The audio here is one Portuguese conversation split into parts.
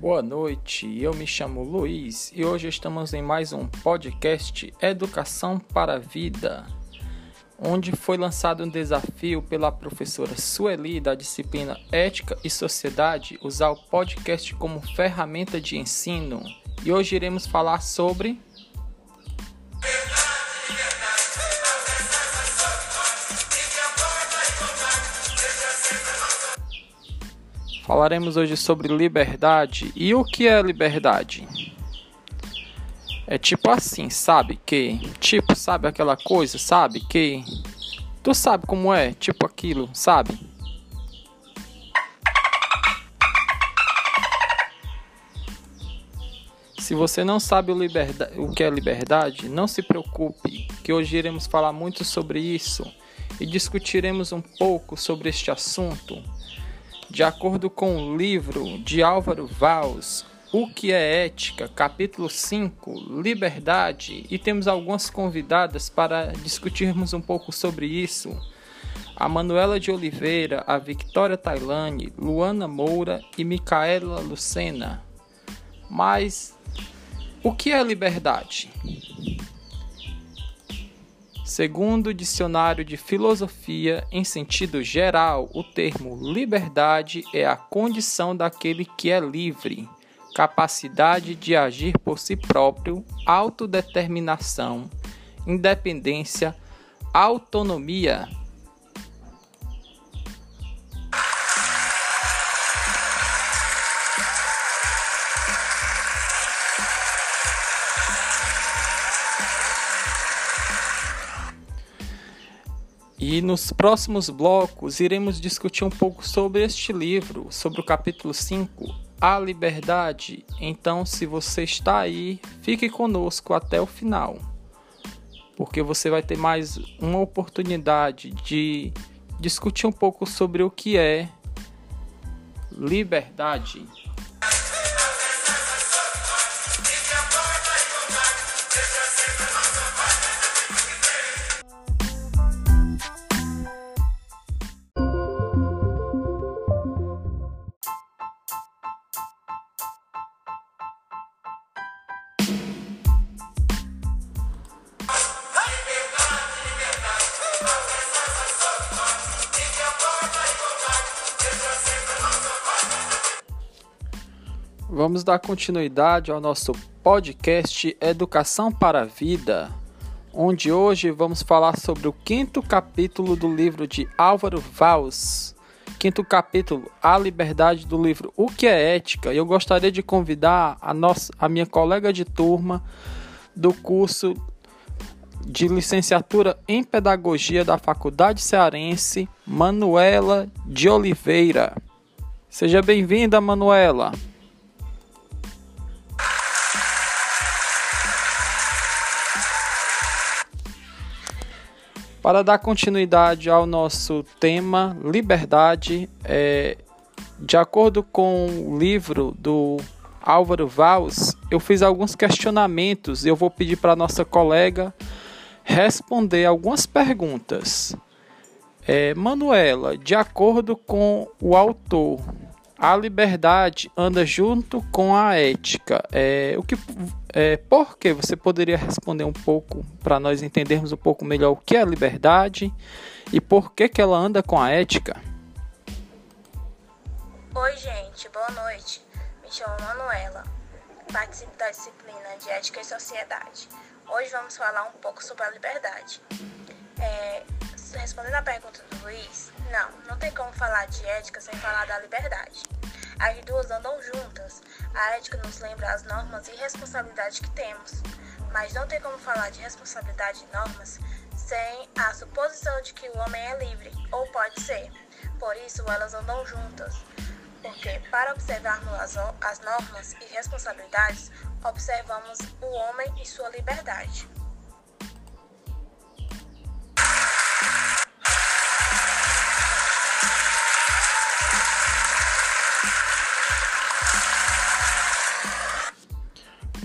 Boa noite, eu me chamo Luiz e hoje estamos em mais um podcast Educação para a Vida, onde foi lançado um desafio pela professora Sueli da disciplina Ética e Sociedade usar o podcast como ferramenta de ensino. E hoje iremos falar sobre Falaremos hoje sobre liberdade. E o que é liberdade? É tipo assim, sabe que? Tipo, sabe aquela coisa, sabe que? Tu sabe como é? Tipo aquilo, sabe? Se você não sabe o, o que é liberdade, não se preocupe, que hoje iremos falar muito sobre isso e discutiremos um pouco sobre este assunto de acordo com o livro de Álvaro Valls, O que é Ética, capítulo 5, Liberdade, e temos algumas convidadas para discutirmos um pouco sobre isso. A Manuela de Oliveira, a Victoria Tailane, Luana Moura e Micaela Lucena. Mas o que é liberdade? Segundo o dicionário de filosofia, em sentido geral, o termo liberdade é a condição daquele que é livre, capacidade de agir por si próprio, autodeterminação, independência, autonomia, E nos próximos blocos iremos discutir um pouco sobre este livro, sobre o capítulo 5, A Liberdade. Então, se você está aí, fique conosco até o final, porque você vai ter mais uma oportunidade de discutir um pouco sobre o que é liberdade. Dar continuidade ao nosso podcast Educação para a Vida, onde hoje vamos falar sobre o quinto capítulo do livro de Álvaro Valls. Quinto capítulo, A Liberdade do livro O que é Ética. Eu gostaria de convidar a, nossa, a minha colega de turma do curso de licenciatura em Pedagogia da Faculdade Cearense, Manuela de Oliveira. Seja bem-vinda, Manuela. Para dar continuidade ao nosso tema liberdade, é, de acordo com o livro do Álvaro Valls, eu fiz alguns questionamentos e eu vou pedir para nossa colega responder algumas perguntas. É, Manuela, de acordo com o autor, a liberdade anda junto com a ética. É, o que, é, por que você poderia responder um pouco para nós entendermos um pouco melhor o que é a liberdade e por que, que ela anda com a ética? Oi, gente, boa noite. Me chamo Manuela, participo da disciplina de Ética e Sociedade. Hoje vamos falar um pouco sobre a liberdade. É, respondendo a pergunta do Luiz, não, não tem como falar de ética sem falar da liberdade. As duas andam juntas. A ética nos lembra as normas e responsabilidades que temos, mas não tem como falar de responsabilidade e normas sem a suposição de que o homem é livre, ou pode ser. Por isso, elas andam juntas. Porque, para observarmos as normas e responsabilidades, observamos o homem e sua liberdade.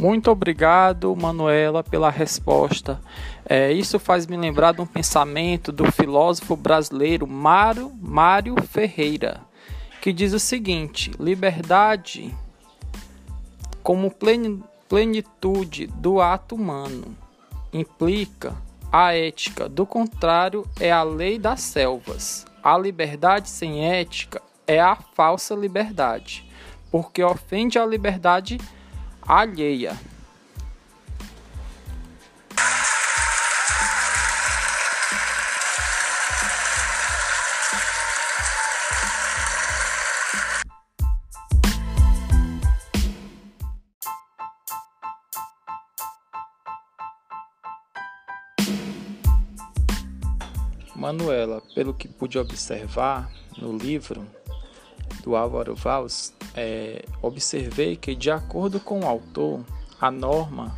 Muito obrigado, Manuela, pela resposta. É, isso faz me lembrar de um pensamento do filósofo brasileiro Mário, Mário Ferreira, que diz o seguinte: liberdade como plenitude do ato humano. Implica a ética, do contrário, é a lei das selvas. A liberdade sem ética é a falsa liberdade, porque ofende a liberdade alheia. Manuela, pelo que pude observar no livro do Álvaro Valls, é, observei que, de acordo com o autor, a norma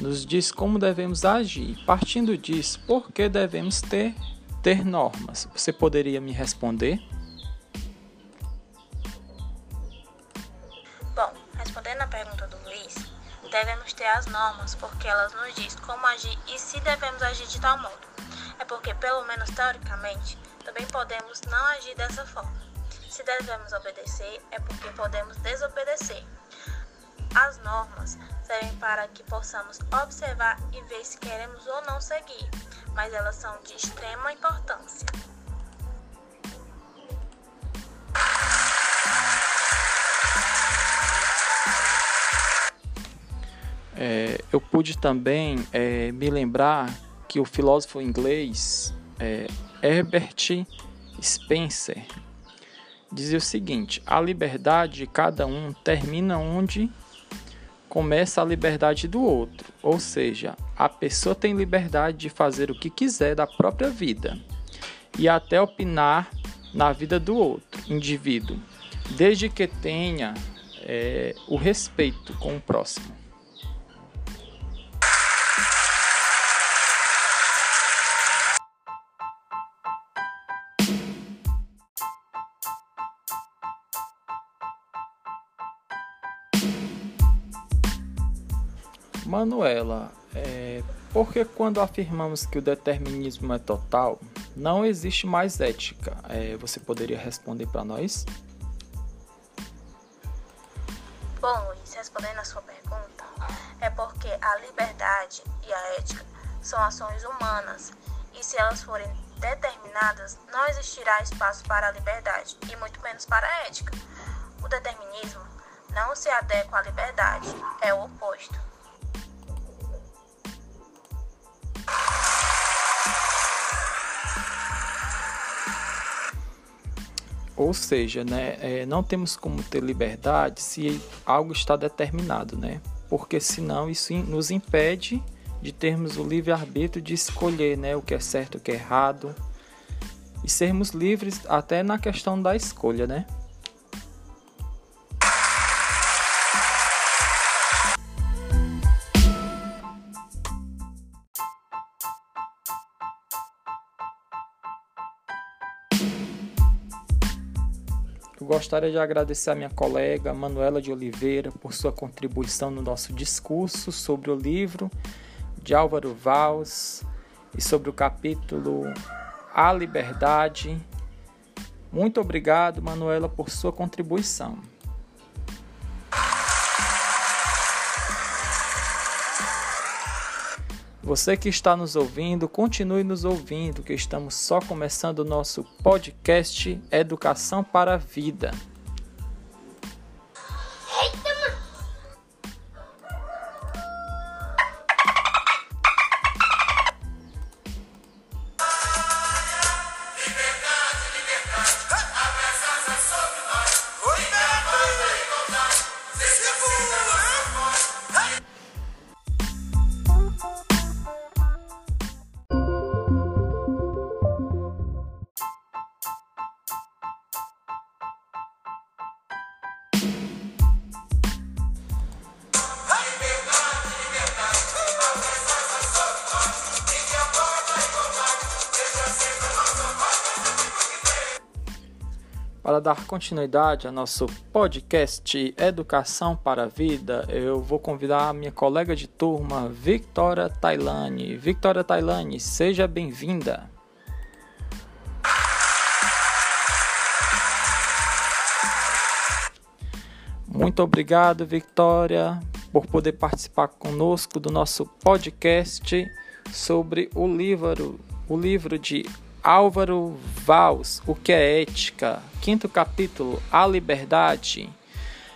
nos diz como devemos agir. Partindo disso, por que devemos ter, ter normas? Você poderia me responder? Bom, respondendo à pergunta do Luiz, devemos ter as normas porque elas nos dizem como agir e se devemos agir de tal modo é porque, pelo menos teoricamente, também podemos não agir dessa forma. Se devemos obedecer, é porque podemos desobedecer. As normas servem para que possamos observar e ver se queremos ou não seguir, mas elas são de extrema importância. É, eu pude também é, me lembrar que o filósofo inglês é, Herbert Spencer dizia o seguinte: a liberdade de cada um termina onde começa a liberdade do outro, ou seja, a pessoa tem liberdade de fazer o que quiser da própria vida e até opinar na vida do outro indivíduo, desde que tenha é, o respeito com o próximo. Manuela, é, porque quando afirmamos que o determinismo é total, não existe mais ética? É, você poderia responder para nós? Bom, Luiz, respondendo a sua pergunta, é porque a liberdade e a ética são ações humanas e se elas forem determinadas, não existirá espaço para a liberdade e muito menos para a ética. O determinismo não se adequa à liberdade, é o oposto. Ou seja, né, é, não temos como ter liberdade se algo está determinado, né? Porque senão isso nos impede de termos o livre arbítrio de escolher, né, o que é certo, o que é errado e sermos livres até na questão da escolha, né? Gostaria de agradecer a minha colega Manuela de Oliveira por sua contribuição no nosso discurso sobre o livro de Álvaro Valls e sobre o capítulo A Liberdade. Muito obrigado, Manuela, por sua contribuição. Você que está nos ouvindo, continue nos ouvindo, que estamos só começando o nosso podcast Educação para a Vida. Dar continuidade ao nosso podcast Educação para a Vida, eu vou convidar a minha colega de turma, Victoria Tailane. Victoria Tailane, seja bem-vinda. Muito obrigado, Victoria, por poder participar conosco do nosso podcast sobre o livro, o livro de Álvaro Vals, O que é Ética, quinto capítulo, A Liberdade.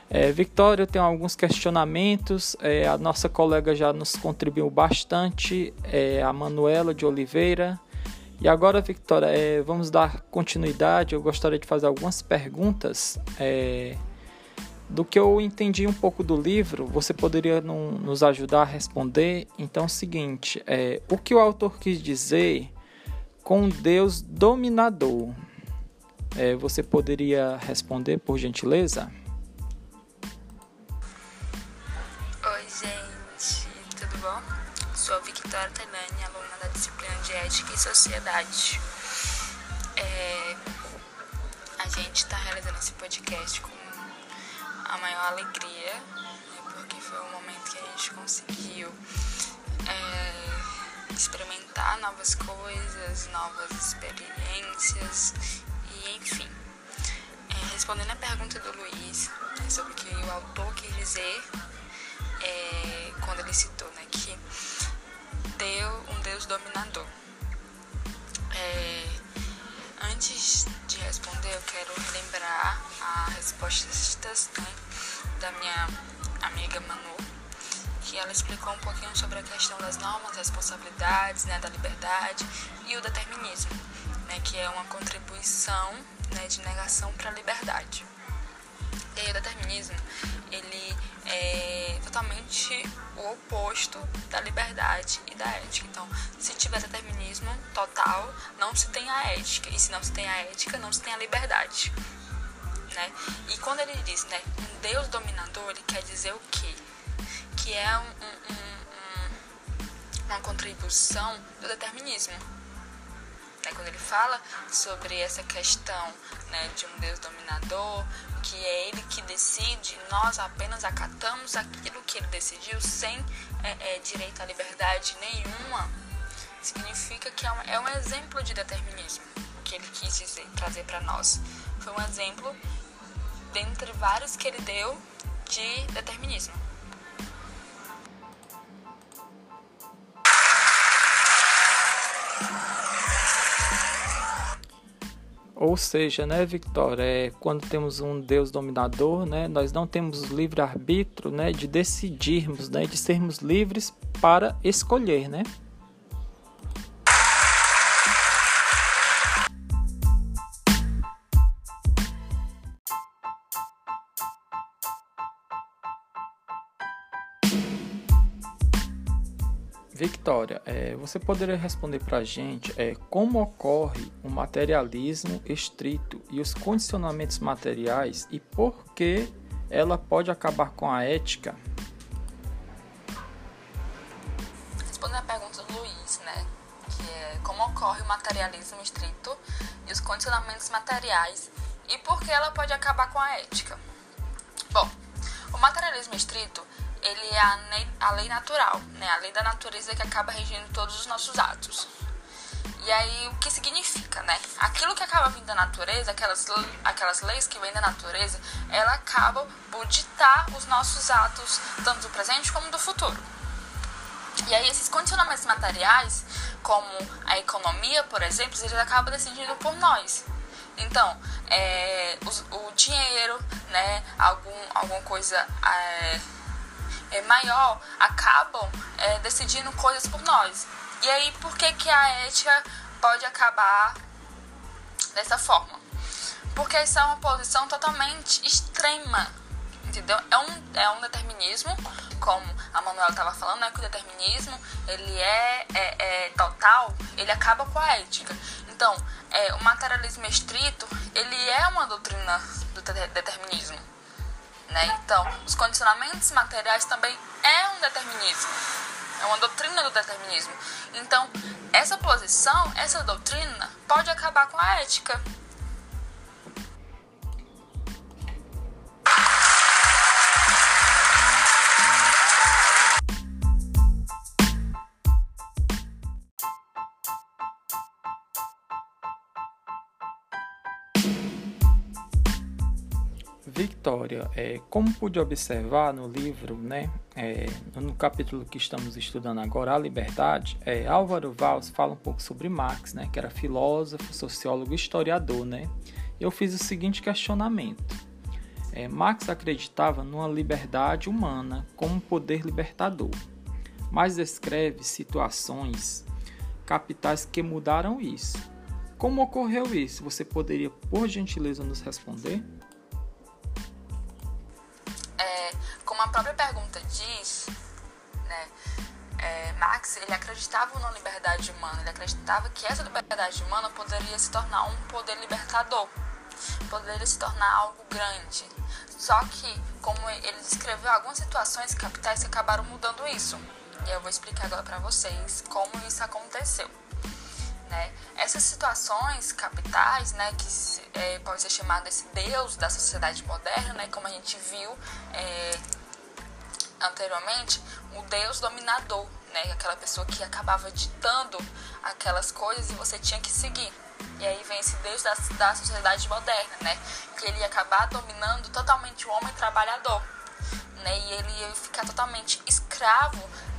É, Victoria, eu tenho alguns questionamentos. É, a nossa colega já nos contribuiu bastante, é, a Manuela de Oliveira. E agora, Victoria, é, vamos dar continuidade. Eu gostaria de fazer algumas perguntas. É, do que eu entendi um pouco do livro, você poderia no, nos ajudar a responder? Então, é o seguinte: é, o que o autor quis dizer com Deus dominador? É, você poderia responder, por gentileza? Vitória Tainani, aluna da disciplina de Ética e Sociedade. É, a gente está realizando esse podcast com a maior alegria, né, porque foi um momento que a gente conseguiu é, experimentar novas coisas, novas experiências e enfim. É, respondendo a pergunta do Luiz né, sobre o que o autor quis dizer é, quando ele citou né, que Deus, um Deus dominador. É, antes de responder, eu quero lembrar as respostas né, da minha amiga Manu, que ela explicou um pouquinho sobre a questão das normas, responsabilidades, né, da liberdade e o determinismo, né, que é uma contribuição né, de negação para a liberdade. E aí, o determinismo, ele é totalmente o oposto da liberdade e da ética. Então, se tiver determinismo total, não se tem a ética. E se não se tem a ética, não se tem a liberdade. Né? E quando ele diz, né, um Deus dominador, ele quer dizer o quê? Que é um, um, um, uma contribuição do determinismo. Né? Quando ele fala sobre essa questão né, de um Deus dominador, que é ele que decide, nós apenas acatamos aquilo que ele decidiu sem é, é, direito à liberdade nenhuma, significa que é um, é um exemplo de determinismo, o que ele quis dizer, trazer para nós. Foi um exemplo, dentre vários que ele deu, de determinismo. Ou seja, né, Victor, é, quando temos um Deus dominador, né, nós não temos livre arbítrio, né, de decidirmos, né, de sermos livres para escolher, né? Victoria, é, você poderia responder para a gente é, como ocorre o materialismo estrito e os condicionamentos materiais e por que ela pode acabar com a ética? Respondendo a pergunta do Luiz, né, que é como ocorre o materialismo estrito e os condicionamentos materiais e por que ela pode acabar com a ética. Bom, o materialismo estrito ele é a, a lei natural, né? A lei da natureza que acaba regindo todos os nossos atos. E aí, o que significa, né? Aquilo que acaba vindo da natureza, aquelas, aquelas leis que vêm da natureza, ela acaba por ditar os nossos atos, tanto do presente como do futuro. E aí, esses condicionamentos materiais, como a economia, por exemplo, eles acabam decidindo por nós. Então, é, o, o, dinheiro, né, algum, alguma coisa... É, é, maior acabam é, decidindo coisas por nós. E aí, por que, que a ética pode acabar dessa forma? Porque essa é uma posição totalmente extrema, entendeu? É um, é um determinismo, como a Manuela estava falando, né, que o determinismo, ele é, é, é, total, ele acaba com a ética. Então, é, o materialismo estrito, ele é uma doutrina do determinismo. Né? Então, os condicionamentos materiais também é um determinismo, é uma doutrina do determinismo. Então, essa posição, essa doutrina pode acabar com a ética. Victoria, é, como pude observar no livro, né, é, no capítulo que estamos estudando agora, A Liberdade, é, Álvaro Valls fala um pouco sobre Marx, né, que era filósofo, sociólogo, historiador, né. Eu fiz o seguinte questionamento: é, Marx acreditava numa liberdade humana como poder libertador, mas descreve situações capitais que mudaram isso. Como ocorreu isso? Você poderia, por gentileza, nos responder? Como a própria pergunta diz, né, é, Marx ele acreditava na liberdade humana, ele acreditava que essa liberdade humana poderia se tornar um poder libertador, poderia se tornar algo grande. Só que, como ele descreveu algumas situações capitais que acabaram mudando isso, e eu vou explicar agora para vocês como isso aconteceu. Né? Essas situações capitais, né, que é, pode ser chamado esse Deus da sociedade moderna, né, como a gente viu é, anteriormente, o Deus dominador, né? Aquela pessoa que acabava ditando aquelas coisas e você tinha que seguir. E aí vem esse Deus da, da sociedade moderna, né? Que ele ia acabar dominando totalmente o homem trabalhador, né? E ele ia ficar totalmente escravo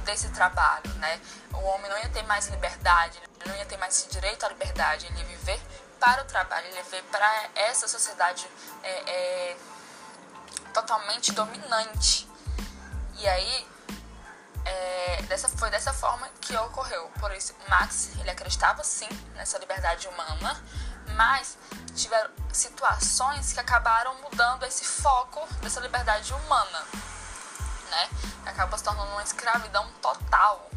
desse trabalho, né? O homem não ia ter mais liberdade, não ia ter mais esse direito à liberdade, ele ia viver para o trabalho, ele ia viver para essa sociedade é, é, totalmente dominante, e aí, é, dessa, foi dessa forma que ocorreu. Por isso, Max, ele acreditava sim nessa liberdade humana, mas tiveram situações que acabaram mudando esse foco dessa liberdade humana, né? Acabou se tornando uma escravidão total,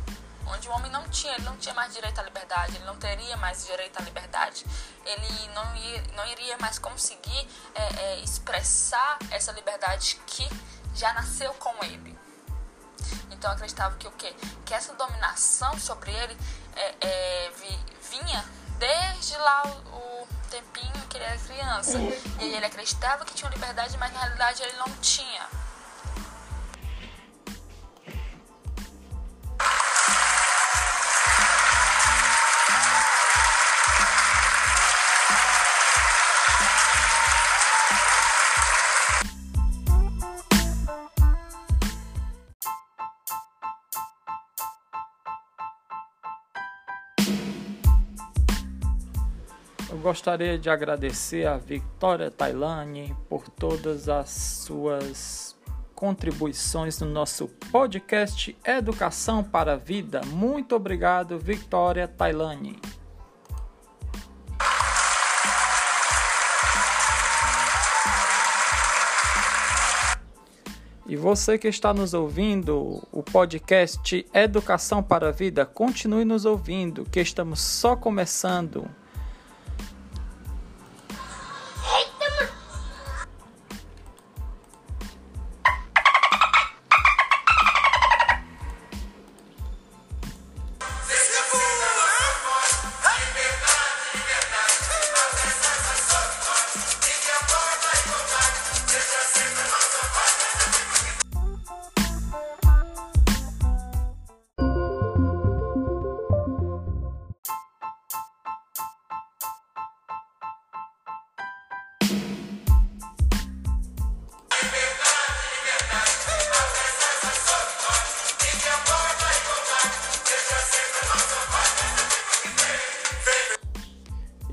onde o homem não tinha, ele não tinha mais direito à liberdade, ele não teria mais direito à liberdade, ele não, ia, não iria mais conseguir é, é, expressar essa liberdade que já nasceu com ele. Então acreditava que o quê? Que essa dominação sobre ele é, é, vi, vinha desde lá o, o, tempinho que ele era criança. E ele acreditava que tinha liberdade, mas na realidade ele não tinha. Gostaria de agradecer a Victoria Tailani por todas as suas contribuições no nosso podcast Educação para a Vida. Muito obrigado, Victoria Tailani. E você que está nos ouvindo, o podcast Educação para a Vida, continue nos ouvindo, que estamos só começando.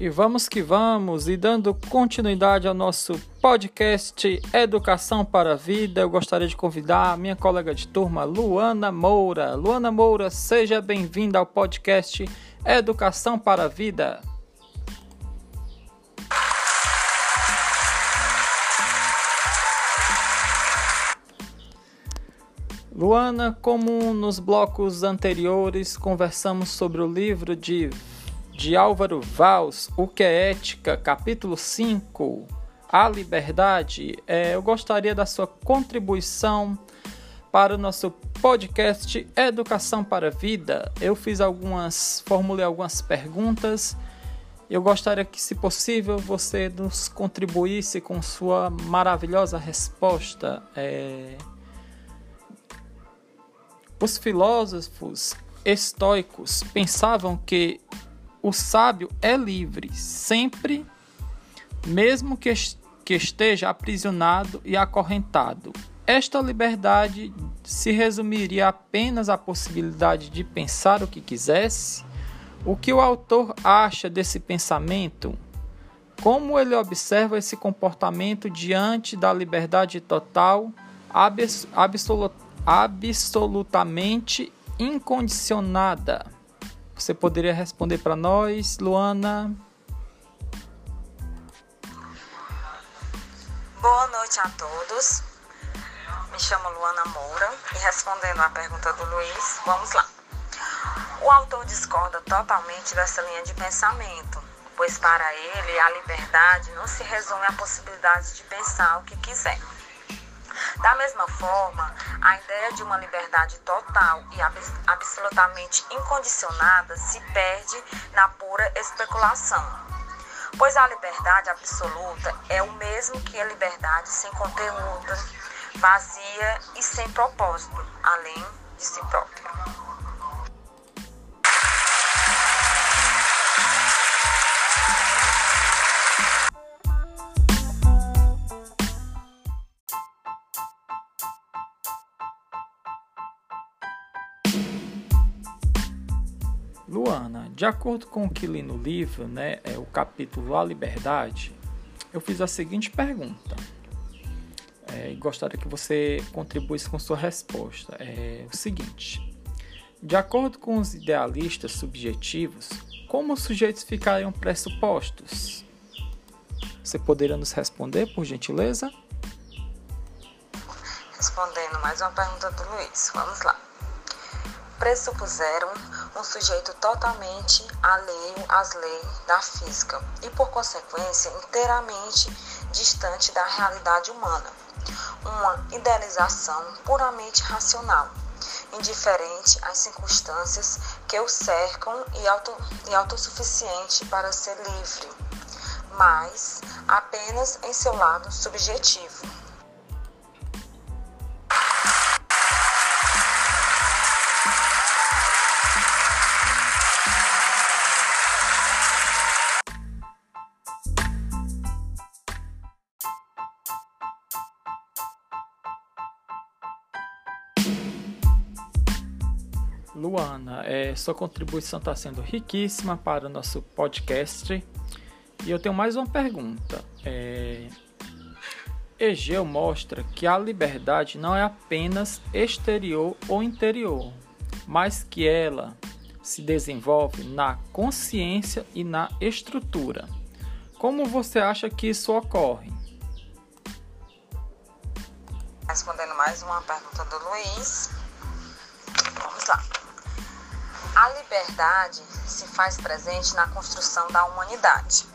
E vamos que vamos, e dando continuidade ao nosso podcast Educação para a Vida, eu gostaria de convidar a minha colega de turma, Luana Moura. Luana Moura, seja bem-vinda ao podcast Educação para a Vida. Luana, como nos blocos anteriores, conversamos sobre o livro de de Álvaro Valls, O que é Ética, capítulo 5, A Liberdade, é, eu gostaria da sua contribuição para o nosso podcast Educação para a Vida. Eu fiz algumas, formulei algumas perguntas. Eu gostaria que, se possível, você nos contribuísse com sua maravilhosa resposta. É... Os filósofos estoicos pensavam que o sábio é livre, sempre, mesmo que, que esteja aprisionado e acorrentado. Esta liberdade se resumiria apenas à possibilidade de pensar o que quisesse? O que o autor acha desse pensamento? Como ele observa esse comportamento diante da liberdade total, abs absolut absolutamente incondicionada? Você poderia responder para nós, Luana? Boa noite a todos. Me chamo Luana Moura e respondendo à pergunta do Luiz, vamos lá. O autor discorda totalmente dessa linha de pensamento, pois para ele a liberdade não se resume à possibilidade de pensar o que quiser. Da mesma forma, a ideia de uma liberdade total e absolutamente incondicionada se perde na pura especulação pois a liberdade absoluta é o mesmo que a liberdade sem conteúdo, vazia e sem propósito, além de si própria. De acordo com o que li no livro, né, é o capítulo A Liberdade, eu fiz a seguinte pergunta. É, gostaria que você contribuísse com sua resposta. É o seguinte: de acordo com os idealistas subjetivos, como os sujeitos ficariam pressupostos? Você poderia nos responder, por gentileza? Respondendo mais uma pergunta do Luiz, vamos lá. Pressupuseram um sujeito totalmente alheio às leis da física e, por consequência, inteiramente distante da realidade humana. Uma idealização puramente racional, indiferente às circunstâncias que o cercam e, auto, e autossuficiente para ser livre, mas apenas em seu lado subjetivo. Sua contribuição está sendo riquíssima para o nosso podcast. E eu tenho mais uma pergunta. É, Egeu mostra que a liberdade não é apenas exterior ou interior, mas que ela se desenvolve na consciência e na estrutura. Como você acha que isso ocorre? Respondendo mais uma pergunta do Luiz. Vamos lá. A liberdade se faz presente na construção da humanidade.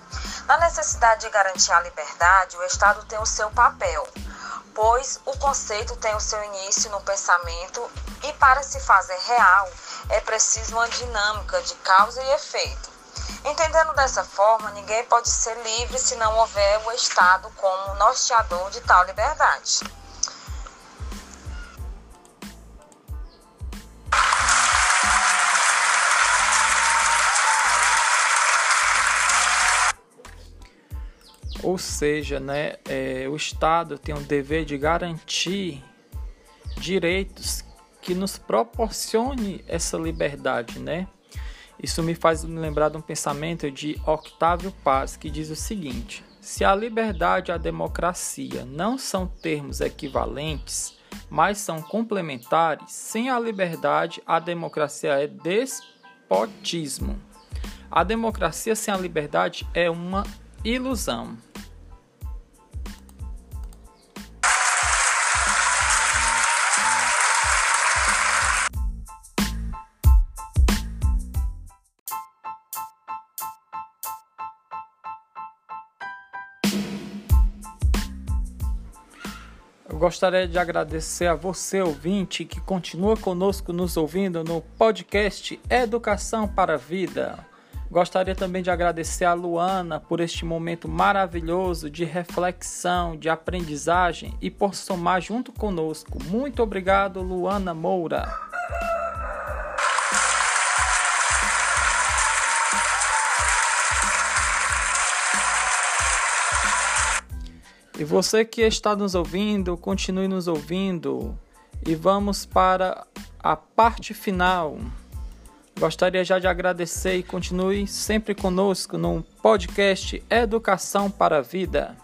Na necessidade de garantir a liberdade, o Estado tem o seu papel, pois o conceito tem o seu início no pensamento e, para se fazer real, é preciso uma dinâmica de causa e efeito. Entendendo dessa forma, ninguém pode ser livre se não houver o Estado como norteador de tal liberdade. Ou seja, né, é, o Estado tem o dever de garantir direitos que nos proporcione essa liberdade, né? Isso me faz lembrar de um pensamento de Octávio Paz que diz o seguinte: se a liberdade e a democracia não são termos equivalentes, mas são complementares, sem a liberdade, a democracia é despotismo. A democracia sem a liberdade é uma ilusão. Eu gostaria de agradecer a você, ouvinte, que continua conosco nos ouvindo no podcast Educação para a Vida. Gostaria também de agradecer a Luana por este momento maravilhoso de reflexão, de aprendizagem e por somar junto conosco. Muito obrigado, Luana Moura. E você que está nos ouvindo, continue nos ouvindo. E vamos para a parte final. Gostaria já de agradecer e continue sempre conosco no podcast Educação para a Vida.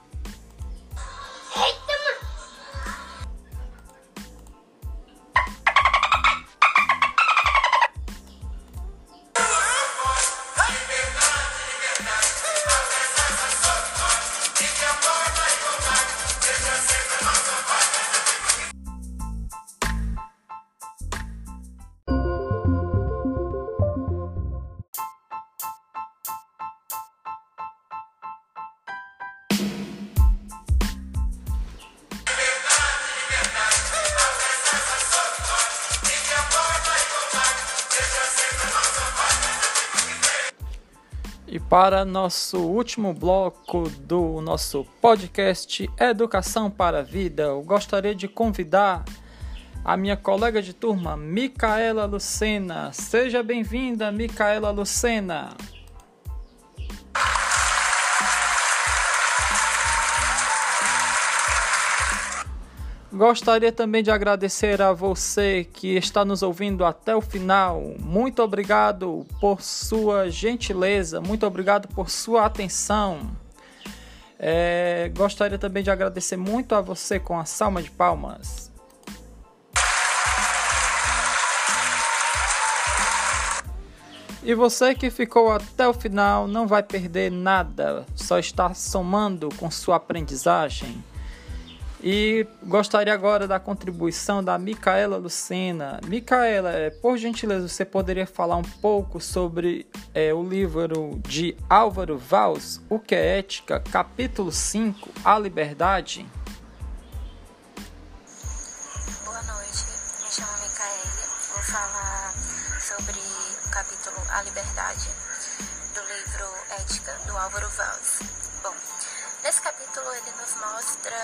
Para nosso último bloco do nosso podcast Educação para a Vida, eu gostaria de convidar a minha colega de turma, Micaela Lucena. Seja bem-vinda, Micaela Lucena. Gostaria também de agradecer a você que está nos ouvindo até o final. Muito obrigado por sua gentileza, muito obrigado por sua atenção. É, gostaria também de agradecer muito a você com a salma de palmas. E você que ficou até o final não vai perder nada, só está somando com sua aprendizagem. E gostaria agora da contribuição da Micaela Lucena. Micaela, é, por gentileza, você poderia falar um pouco sobre é, o livro de Álvaro Valls, O que é Ética, capítulo 5, A Liberdade? Boa noite, me chamo Micaela. Vou falar sobre o capítulo A Liberdade do livro Ética do Álvaro Valls. Mostra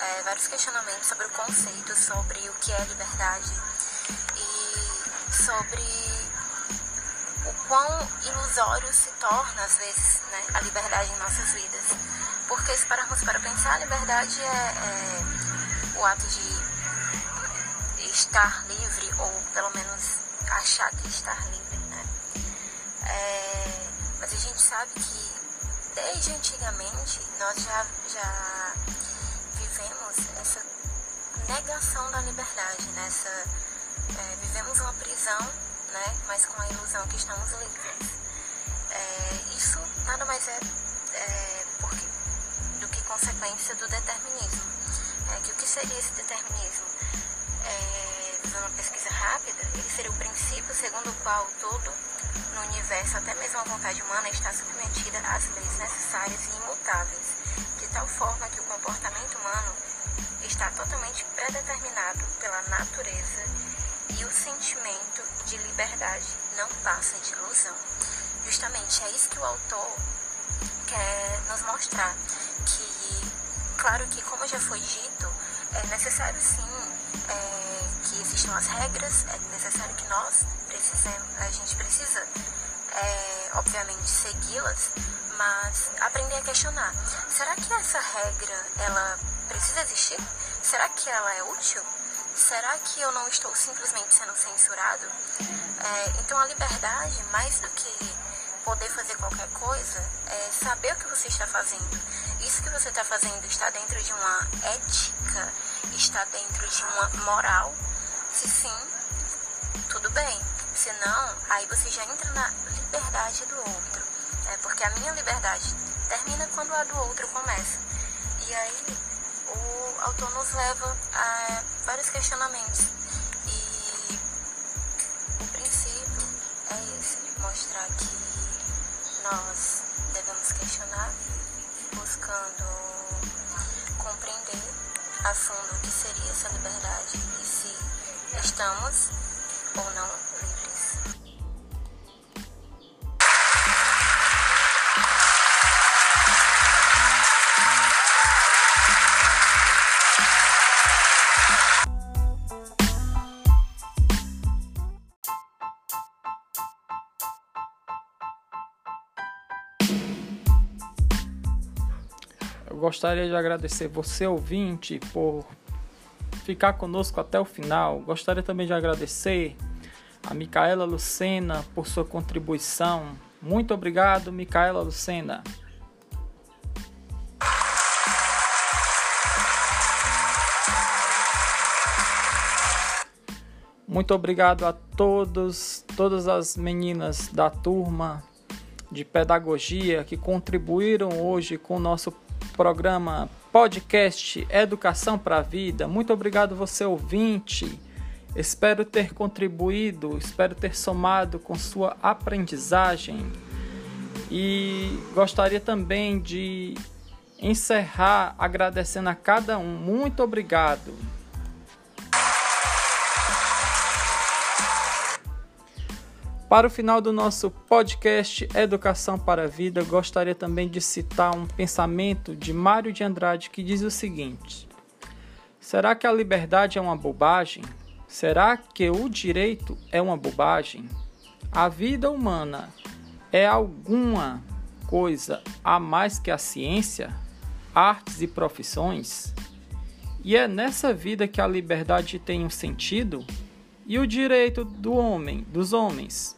é, vários questionamentos sobre o conceito, sobre o que é liberdade e sobre o quão ilusório se torna às vezes né, a liberdade em nossas vidas. Porque se pararmos para pensar, a liberdade é, é o ato de estar livre ou pelo menos achar que estar livre, né? É, mas a gente sabe que desde antigamente nós já, já vivemos essa negação da liberdade, nessa é, vivemos uma prisão, né, mas com a ilusão que estamos livres. É, isso nada mais é, é porque, do que consequência do determinismo. É, que o que seria esse determinismo? É, uma pesquisa rápida, ele seria o princípio segundo o qual todo no universo, até mesmo a vontade humana, está submetida às leis necessárias e imutáveis, de tal forma que o comportamento humano está totalmente predeterminado pela natureza e o sentimento de liberdade não passa de ilusão. Justamente é isso que o autor quer nos mostrar, que, claro que, como já foi dito, é necessário sim é, que existam as regras, é necessário que nós a gente precisa, é, obviamente, segui-las, mas aprender a questionar. Será que essa regra, ela precisa existir? Será que ela é útil? Será que eu não estou simplesmente sendo censurado? É, então a liberdade, mais do que poder fazer qualquer coisa, é saber o que você está fazendo. Isso que você está fazendo está dentro de uma ética, está dentro de uma moral. Se sim, tudo bem. Se não, aí você já entra na liberdade do outro. É porque a minha liberdade termina quando a do outro começa. E aí o autor nos leva a vários questionamentos. E o princípio é esse, mostrar que nós devemos questionar, buscando compreender a fundo o que seria essa liberdade e se estamos ou não gostaria de agradecer você, ouvinte, por ficar conosco até o final. Gostaria também de agradecer a Micaela Lucena por sua contribuição. Muito obrigado, Micaela Lucena. Muito obrigado a todos, todas as meninas da turma de pedagogia que contribuíram hoje com o nosso programa podcast Educação para a Vida. Muito obrigado você ouvinte. Espero ter contribuído, espero ter somado com sua aprendizagem. E gostaria também de encerrar agradecendo a cada um. Muito obrigado. Para o final do nosso podcast Educação para a Vida, gostaria também de citar um pensamento de Mário de Andrade que diz o seguinte: Será que a liberdade é uma bobagem? Será que o direito é uma bobagem? A vida humana é alguma coisa a mais que a ciência, artes e profissões? E é nessa vida que a liberdade tem um sentido? E o direito do homem, dos homens?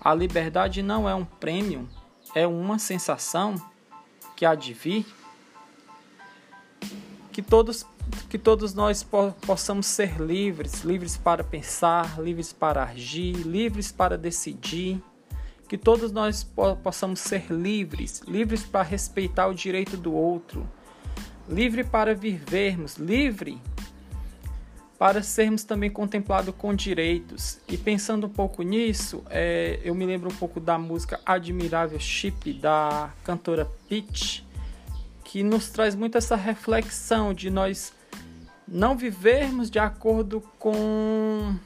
A liberdade não é um prêmio, é uma sensação que há de vir. Que todos, que todos nós po possamos ser livres, livres para pensar, livres para agir, livres para decidir. Que todos nós po possamos ser livres, livres para respeitar o direito do outro, livre para vivermos, livre para sermos também contemplados com direitos. E pensando um pouco nisso, é, eu me lembro um pouco da música Admirável Chip da cantora Peach, que nos traz muito essa reflexão de nós não vivermos de acordo com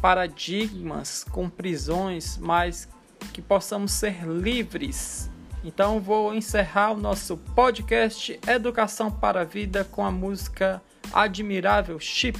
paradigmas, com prisões, mas que possamos ser livres. Então vou encerrar o nosso podcast Educação para a Vida com a música admirável chip